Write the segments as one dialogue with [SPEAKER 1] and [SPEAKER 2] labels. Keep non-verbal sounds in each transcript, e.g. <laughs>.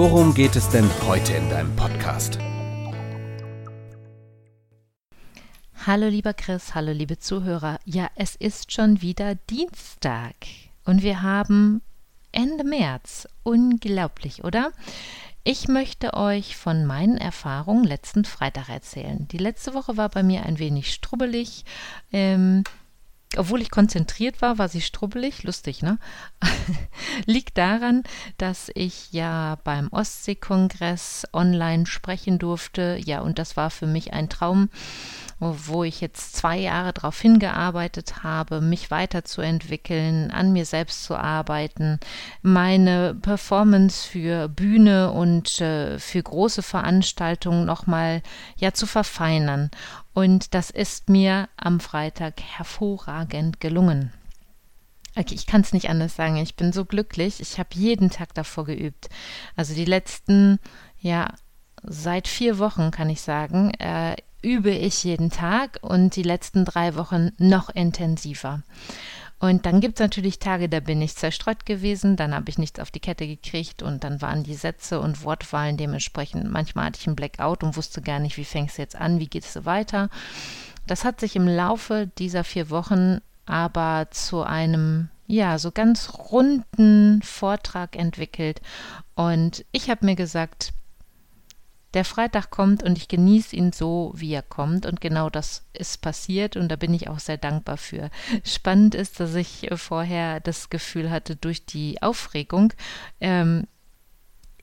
[SPEAKER 1] worum geht es denn heute in deinem Podcast?
[SPEAKER 2] Hallo lieber Chris, hallo liebe Zuhörer. Ja, es ist schon wieder Dienstag und wir haben Ende März. Unglaublich, oder? Ich möchte euch von meinen Erfahrungen letzten Freitag erzählen. Die letzte Woche war bei mir ein wenig strubbelig. Ähm, obwohl ich konzentriert war, war sie strubbelig, lustig, ne? <laughs> Liegt daran, dass ich ja beim Ostseekongress online sprechen durfte. Ja, und das war für mich ein Traum wo ich jetzt zwei Jahre darauf hingearbeitet habe, mich weiterzuentwickeln, an mir selbst zu arbeiten, meine Performance für Bühne und äh, für große Veranstaltungen nochmal ja zu verfeinern. Und das ist mir am Freitag hervorragend gelungen. Okay, ich kann es nicht anders sagen. Ich bin so glücklich. Ich habe jeden Tag davor geübt. Also die letzten, ja, seit vier Wochen kann ich sagen, äh, übe ich jeden Tag und die letzten drei Wochen noch intensiver. Und dann gibt es natürlich Tage, da bin ich zerstreut gewesen, dann habe ich nichts auf die Kette gekriegt und dann waren die Sätze und Wortwahlen dementsprechend. Manchmal hatte ich einen Blackout und wusste gar nicht, wie fängst du jetzt an, wie geht es weiter. Das hat sich im Laufe dieser vier Wochen aber zu einem, ja, so ganz runden Vortrag entwickelt. Und ich habe mir gesagt, der Freitag kommt und ich genieße ihn so, wie er kommt. Und genau das ist passiert und da bin ich auch sehr dankbar für. Spannend ist, dass ich vorher das Gefühl hatte, durch die Aufregung, ähm,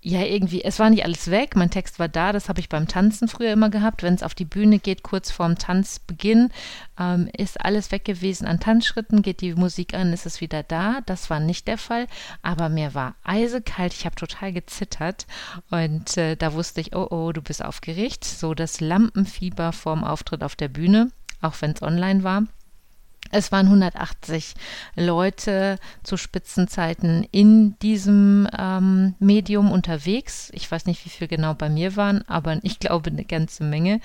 [SPEAKER 2] ja, irgendwie, es war nicht alles weg, mein Text war da, das habe ich beim Tanzen früher immer gehabt. Wenn es auf die Bühne geht, kurz vorm Tanzbeginn, ähm, ist alles weg gewesen an Tanzschritten, geht die Musik an, ist es wieder da. Das war nicht der Fall, aber mir war eisekalt, ich habe total gezittert und äh, da wusste ich, oh oh, du bist aufgeregt. So das Lampenfieber vorm Auftritt auf der Bühne, auch wenn es online war. Es waren 180 Leute zu Spitzenzeiten in diesem ähm, Medium unterwegs. Ich weiß nicht, wie viel genau bei mir waren, aber ich glaube eine ganze Menge.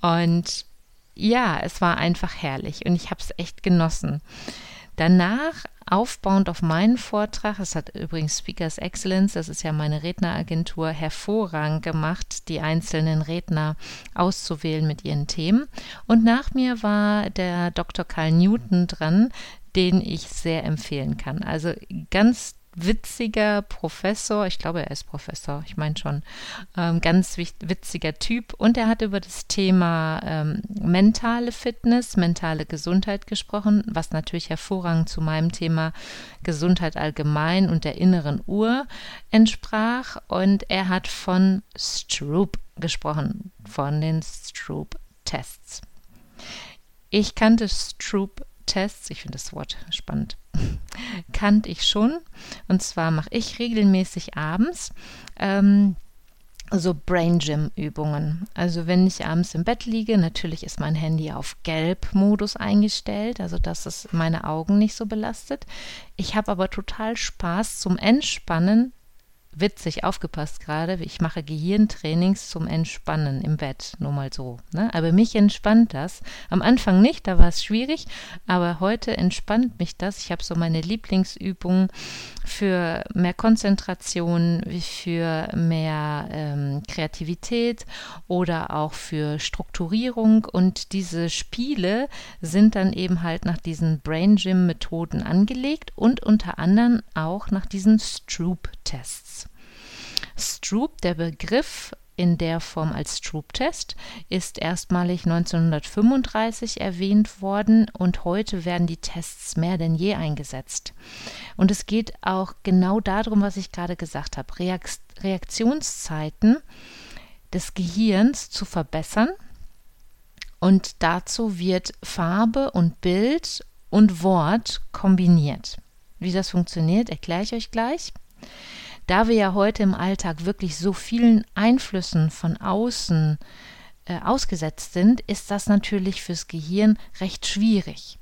[SPEAKER 2] Und ja, es war einfach herrlich und ich habe es echt genossen. Danach aufbauend auf meinen Vortrag, das hat übrigens Speakers Excellence, das ist ja meine Redneragentur, hervorragend gemacht, die einzelnen Redner auszuwählen mit ihren Themen. Und nach mir war der Dr. Karl Newton dran, den ich sehr empfehlen kann. Also ganz witziger Professor, ich glaube, er ist Professor, ich meine schon, ähm, ganz witziger Typ. Und er hat über das Thema ähm, mentale Fitness, mentale Gesundheit gesprochen, was natürlich hervorragend zu meinem Thema Gesundheit allgemein und der inneren Uhr entsprach. Und er hat von Stroop gesprochen, von den Stroop-Tests. Ich kannte Stroop-Tests, ich finde das Wort spannend kannte ich schon. Und zwar mache ich regelmäßig abends ähm, so Brain Gym Übungen. Also wenn ich abends im Bett liege, natürlich ist mein Handy auf Gelb-Modus eingestellt, also dass es meine Augen nicht so belastet. Ich habe aber total Spaß zum Entspannen witzig aufgepasst gerade. Ich mache Gehirntrainings zum Entspannen im Bett, nur mal so. Ne? Aber mich entspannt das. Am Anfang nicht, da war es schwierig, aber heute entspannt mich das. Ich habe so meine Lieblingsübungen für mehr Konzentration, für mehr ähm, Kreativität oder auch für Strukturierung. Und diese Spiele sind dann eben halt nach diesen Brain Gym Methoden angelegt und unter anderem auch nach diesen Stroop-Tests. Stroop, der Begriff in der Form als Stroop-Test, ist erstmalig 1935 erwähnt worden und heute werden die Tests mehr denn je eingesetzt. Und es geht auch genau darum, was ich gerade gesagt habe, Reaktionszeiten des Gehirns zu verbessern. Und dazu wird Farbe und Bild und Wort kombiniert. Wie das funktioniert, erkläre ich euch gleich. Da wir ja heute im Alltag wirklich so vielen Einflüssen von außen äh, ausgesetzt sind, ist das natürlich fürs Gehirn recht schwierig.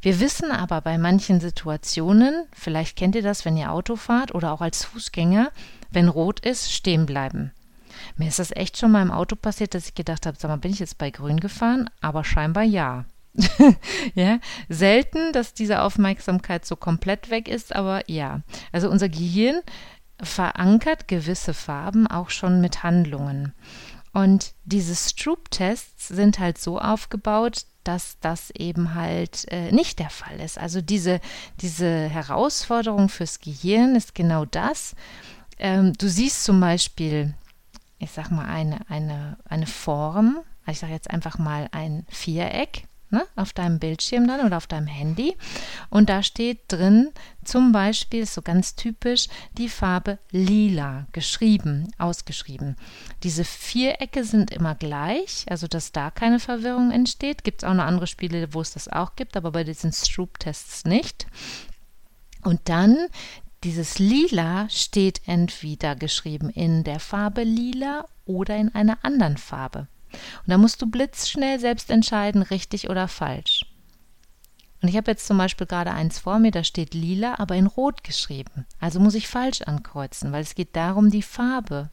[SPEAKER 2] Wir wissen aber bei manchen Situationen, vielleicht kennt ihr das, wenn ihr Auto fahrt oder auch als Fußgänger, wenn rot ist, stehen bleiben. Mir ist das echt schon mal im Auto passiert, dass ich gedacht habe, sag mal, bin ich jetzt bei grün gefahren? Aber scheinbar ja. <laughs> ja, selten, dass diese Aufmerksamkeit so komplett weg ist, aber ja. Also unser Gehirn verankert gewisse Farben auch schon mit Handlungen. Und diese Stroop-Tests sind halt so aufgebaut, dass das eben halt äh, nicht der Fall ist. Also diese, diese Herausforderung fürs Gehirn ist genau das. Ähm, du siehst zum Beispiel, ich sag mal, eine, eine, eine Form, ich sage jetzt einfach mal ein Viereck ne, auf deinem Bildschirm dann oder auf deinem Handy. Und da steht drin zum Beispiel, so ganz typisch, die Farbe lila geschrieben, ausgeschrieben. Diese Vierecke sind immer gleich, also dass da keine Verwirrung entsteht. Gibt es auch noch andere Spiele, wo es das auch gibt, aber bei diesen Stroop-Tests nicht. Und dann dieses Lila steht entweder geschrieben in der Farbe Lila oder in einer anderen Farbe. Und da musst du blitzschnell selbst entscheiden, richtig oder falsch. Und ich habe jetzt zum Beispiel gerade eins vor mir, da steht lila, aber in rot geschrieben. Also muss ich falsch ankreuzen, weil es geht darum, die Farbe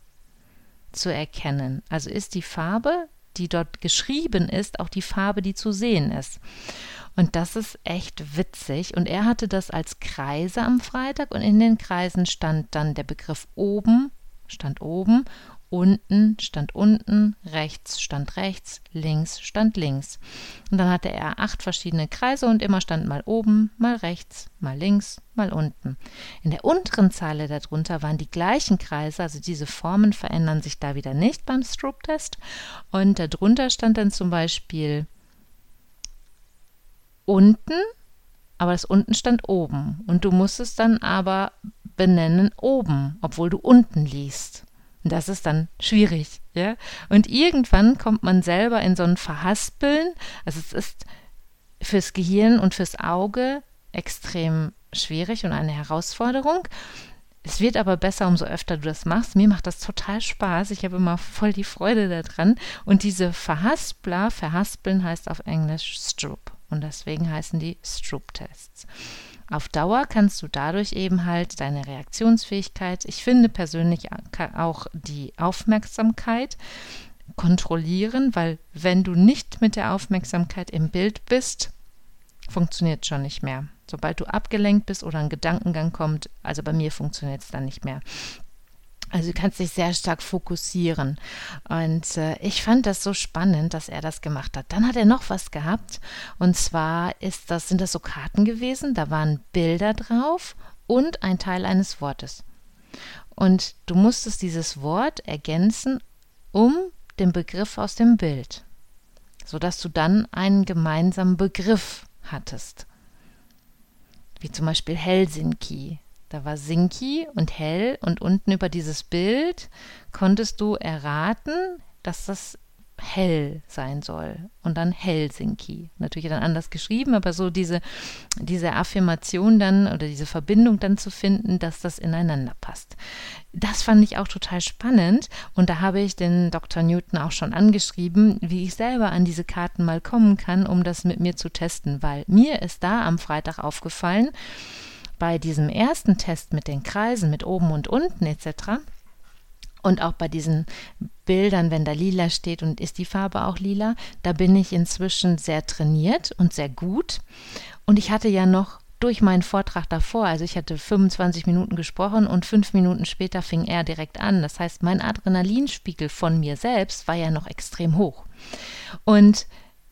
[SPEAKER 2] zu erkennen. Also ist die Farbe, die dort geschrieben ist, auch die Farbe, die zu sehen ist. Und das ist echt witzig. Und er hatte das als Kreise am Freitag und in den Kreisen stand dann der Begriff oben, stand oben unten stand unten, rechts stand rechts, links stand links. Und dann hatte er acht verschiedene Kreise und immer stand mal oben, mal rechts, mal links, mal unten. In der unteren Zeile darunter waren die gleichen Kreise, also diese Formen verändern sich da wieder nicht beim Stroop-Test. Und darunter stand dann zum Beispiel unten, aber das unten stand oben. Und du musstest dann aber benennen oben, obwohl du unten liest. Und das ist dann schwierig, ja. Und irgendwann kommt man selber in so ein Verhaspeln. Also es ist fürs Gehirn und fürs Auge extrem schwierig und eine Herausforderung. Es wird aber besser, umso öfter du das machst. Mir macht das total Spaß. Ich habe immer voll die Freude daran. Und diese Verhaspler, verhaspeln heißt auf Englisch Stroop. Und deswegen heißen die Stroop-Tests. Auf Dauer kannst du dadurch eben halt deine Reaktionsfähigkeit, ich finde persönlich auch die Aufmerksamkeit kontrollieren, weil wenn du nicht mit der Aufmerksamkeit im Bild bist, funktioniert schon nicht mehr. Sobald du abgelenkt bist oder ein Gedankengang kommt, also bei mir funktioniert es dann nicht mehr. Also du kannst dich sehr stark fokussieren. Und äh, ich fand das so spannend, dass er das gemacht hat. Dann hat er noch was gehabt. Und zwar ist das, sind das so Karten gewesen, da waren Bilder drauf und ein Teil eines Wortes. Und du musstest dieses Wort ergänzen um den Begriff aus dem Bild, sodass du dann einen gemeinsamen Begriff hattest. Wie zum Beispiel Helsinki da war Sinki und hell und unten über dieses Bild konntest du erraten, dass das hell sein soll und dann Helsinki. Natürlich dann anders geschrieben, aber so diese, diese Affirmation dann oder diese Verbindung dann zu finden, dass das ineinander passt. Das fand ich auch total spannend und da habe ich den Dr. Newton auch schon angeschrieben, wie ich selber an diese Karten mal kommen kann, um das mit mir zu testen, weil mir ist da am Freitag aufgefallen, bei diesem ersten Test mit den Kreisen, mit oben und unten etc. Und auch bei diesen Bildern, wenn da lila steht und ist die Farbe auch lila, da bin ich inzwischen sehr trainiert und sehr gut. Und ich hatte ja noch durch meinen Vortrag davor, also ich hatte 25 Minuten gesprochen und fünf Minuten später fing er direkt an. Das heißt, mein Adrenalinspiegel von mir selbst war ja noch extrem hoch. Und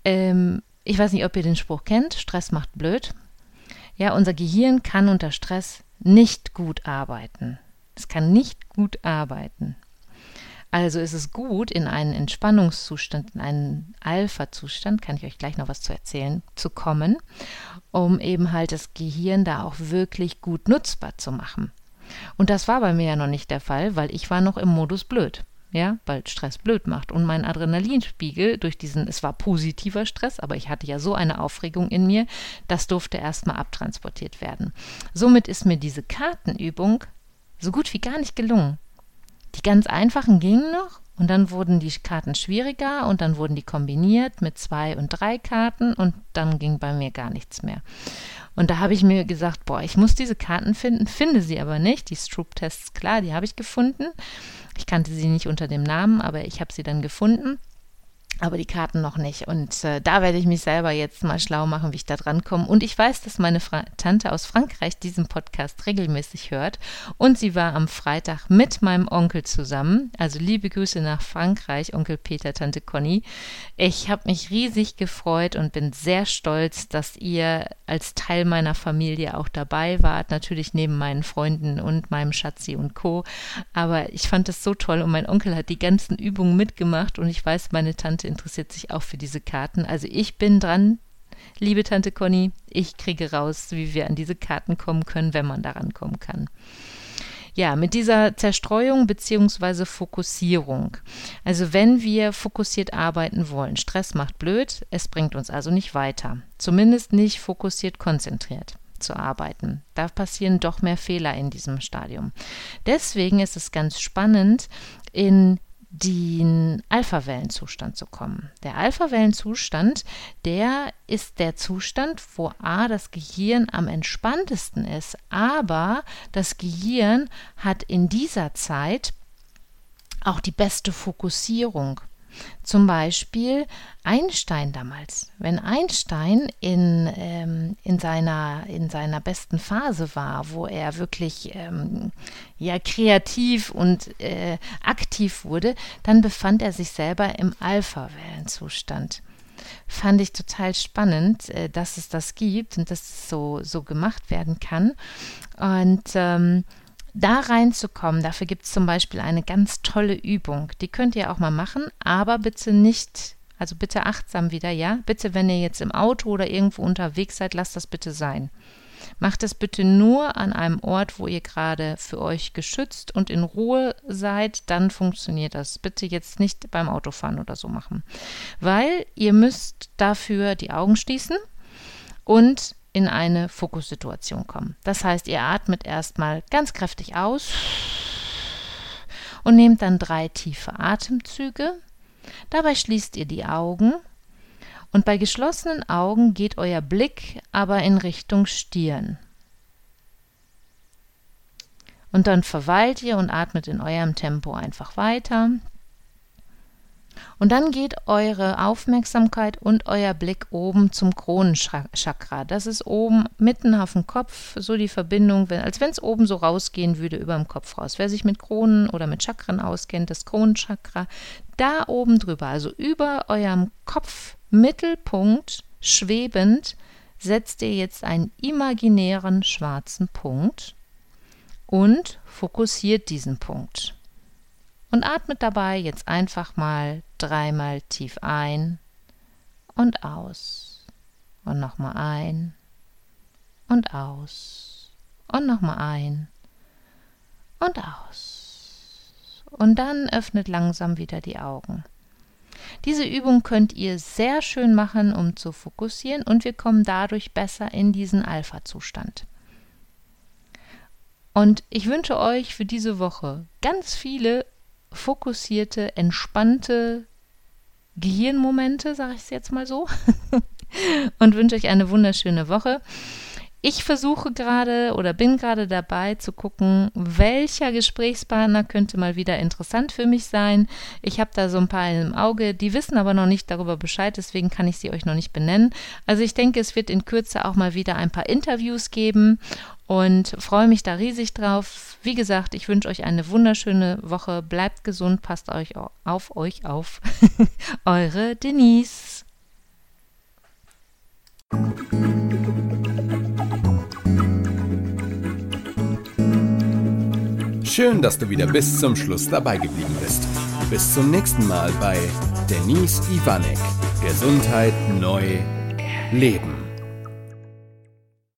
[SPEAKER 2] ähm, ich weiß nicht, ob ihr den Spruch kennt, Stress macht blöd. Ja, unser Gehirn kann unter Stress nicht gut arbeiten. Es kann nicht gut arbeiten. Also ist es gut, in einen Entspannungszustand, in einen Alpha-Zustand, kann ich euch gleich noch was zu erzählen, zu kommen, um eben halt das Gehirn da auch wirklich gut nutzbar zu machen. Und das war bei mir ja noch nicht der Fall, weil ich war noch im Modus blöd ja, weil Stress blöd macht. Und mein Adrenalinspiegel durch diesen, es war positiver Stress, aber ich hatte ja so eine Aufregung in mir, das durfte erstmal abtransportiert werden. Somit ist mir diese Kartenübung so gut wie gar nicht gelungen. Die ganz einfachen gingen noch und dann wurden die Karten schwieriger und dann wurden die kombiniert mit zwei und drei Karten und dann ging bei mir gar nichts mehr. Und da habe ich mir gesagt, boah, ich muss diese Karten finden, finde sie aber nicht. Die Stroop-Tests, klar, die habe ich gefunden. Ich kannte sie nicht unter dem Namen, aber ich habe sie dann gefunden aber die Karten noch nicht. Und äh, da werde ich mich selber jetzt mal schlau machen, wie ich da dran komme. Und ich weiß, dass meine Fra Tante aus Frankreich diesen Podcast regelmäßig hört. Und sie war am Freitag mit meinem Onkel zusammen. Also liebe Grüße nach Frankreich, Onkel Peter, Tante Conny. Ich habe mich riesig gefreut und bin sehr stolz, dass ihr als Teil meiner Familie auch dabei wart. Natürlich neben meinen Freunden und meinem Schatzi und Co. Aber ich fand es so toll und mein Onkel hat die ganzen Übungen mitgemacht und ich weiß, meine Tante interessiert sich auch für diese Karten. Also ich bin dran, liebe Tante Conny. Ich kriege raus, wie wir an diese Karten kommen können, wenn man daran kommen kann. Ja, mit dieser Zerstreuung bzw. Fokussierung. Also wenn wir fokussiert arbeiten wollen, Stress macht blöd, es bringt uns also nicht weiter. Zumindest nicht fokussiert konzentriert zu arbeiten. Da passieren doch mehr Fehler in diesem Stadium. Deswegen ist es ganz spannend, in den Alpha-Wellenzustand zu kommen. Der Alpha-Wellenzustand, der ist der Zustand, wo A, das Gehirn am entspanntesten ist, aber das Gehirn hat in dieser Zeit auch die beste Fokussierung. Zum Beispiel Einstein damals. Wenn Einstein in, ähm, in, seiner, in seiner besten Phase war, wo er wirklich ähm, ja, kreativ und äh, aktiv wurde, dann befand er sich selber im Alpha-Wellenzustand fand ich total spannend, äh, dass es das gibt und dass es so, so gemacht werden kann. Und ähm, da reinzukommen, dafür gibt es zum Beispiel eine ganz tolle Übung. Die könnt ihr auch mal machen, aber bitte nicht, also bitte achtsam wieder, ja? Bitte, wenn ihr jetzt im Auto oder irgendwo unterwegs seid, lasst das bitte sein. Macht es bitte nur an einem Ort, wo ihr gerade für euch geschützt und in Ruhe seid, dann funktioniert das. Bitte jetzt nicht beim Autofahren oder so machen. Weil ihr müsst dafür die Augen schließen und in eine Fokussituation kommen. Das heißt, ihr atmet erstmal ganz kräftig aus und nehmt dann drei tiefe Atemzüge. Dabei schließt ihr die Augen und bei geschlossenen Augen geht euer Blick aber in Richtung Stirn. Und dann verweilt ihr und atmet in eurem Tempo einfach weiter. Und dann geht eure Aufmerksamkeit und euer Blick oben zum Kronenchakra. Das ist oben mitten auf dem Kopf, so die Verbindung, als wenn es oben so rausgehen würde über dem Kopf raus. Wer sich mit Kronen oder mit Chakren auskennt, das Kronenchakra, da oben drüber, also über eurem Kopfmittelpunkt schwebend, setzt ihr jetzt einen imaginären schwarzen Punkt und fokussiert diesen Punkt und atmet dabei jetzt einfach mal dreimal tief ein und aus und nochmal ein und aus und nochmal ein und aus. Und dann öffnet langsam wieder die Augen. Diese Übung könnt ihr sehr schön machen, um zu fokussieren und wir kommen dadurch besser in diesen Alpha-Zustand. Und ich wünsche euch für diese Woche ganz viele fokussierte, entspannte Gehirnmomente, sage ich es jetzt mal so. <laughs> und wünsche euch eine wunderschöne Woche. Ich versuche gerade oder bin gerade dabei zu gucken, welcher Gesprächspartner könnte mal wieder interessant für mich sein. Ich habe da so ein paar im Auge, die wissen aber noch nicht darüber Bescheid, deswegen kann ich sie euch noch nicht benennen. Also ich denke, es wird in Kürze auch mal wieder ein paar Interviews geben und freue mich da riesig drauf. Wie gesagt, ich wünsche euch eine wunderschöne Woche. Bleibt gesund, passt euch auf euch auf. <laughs> Eure Denise.
[SPEAKER 1] Schön, dass du wieder bis zum Schluss dabei geblieben bist. Bis zum nächsten Mal bei Denise Ivanek. Gesundheit neu leben.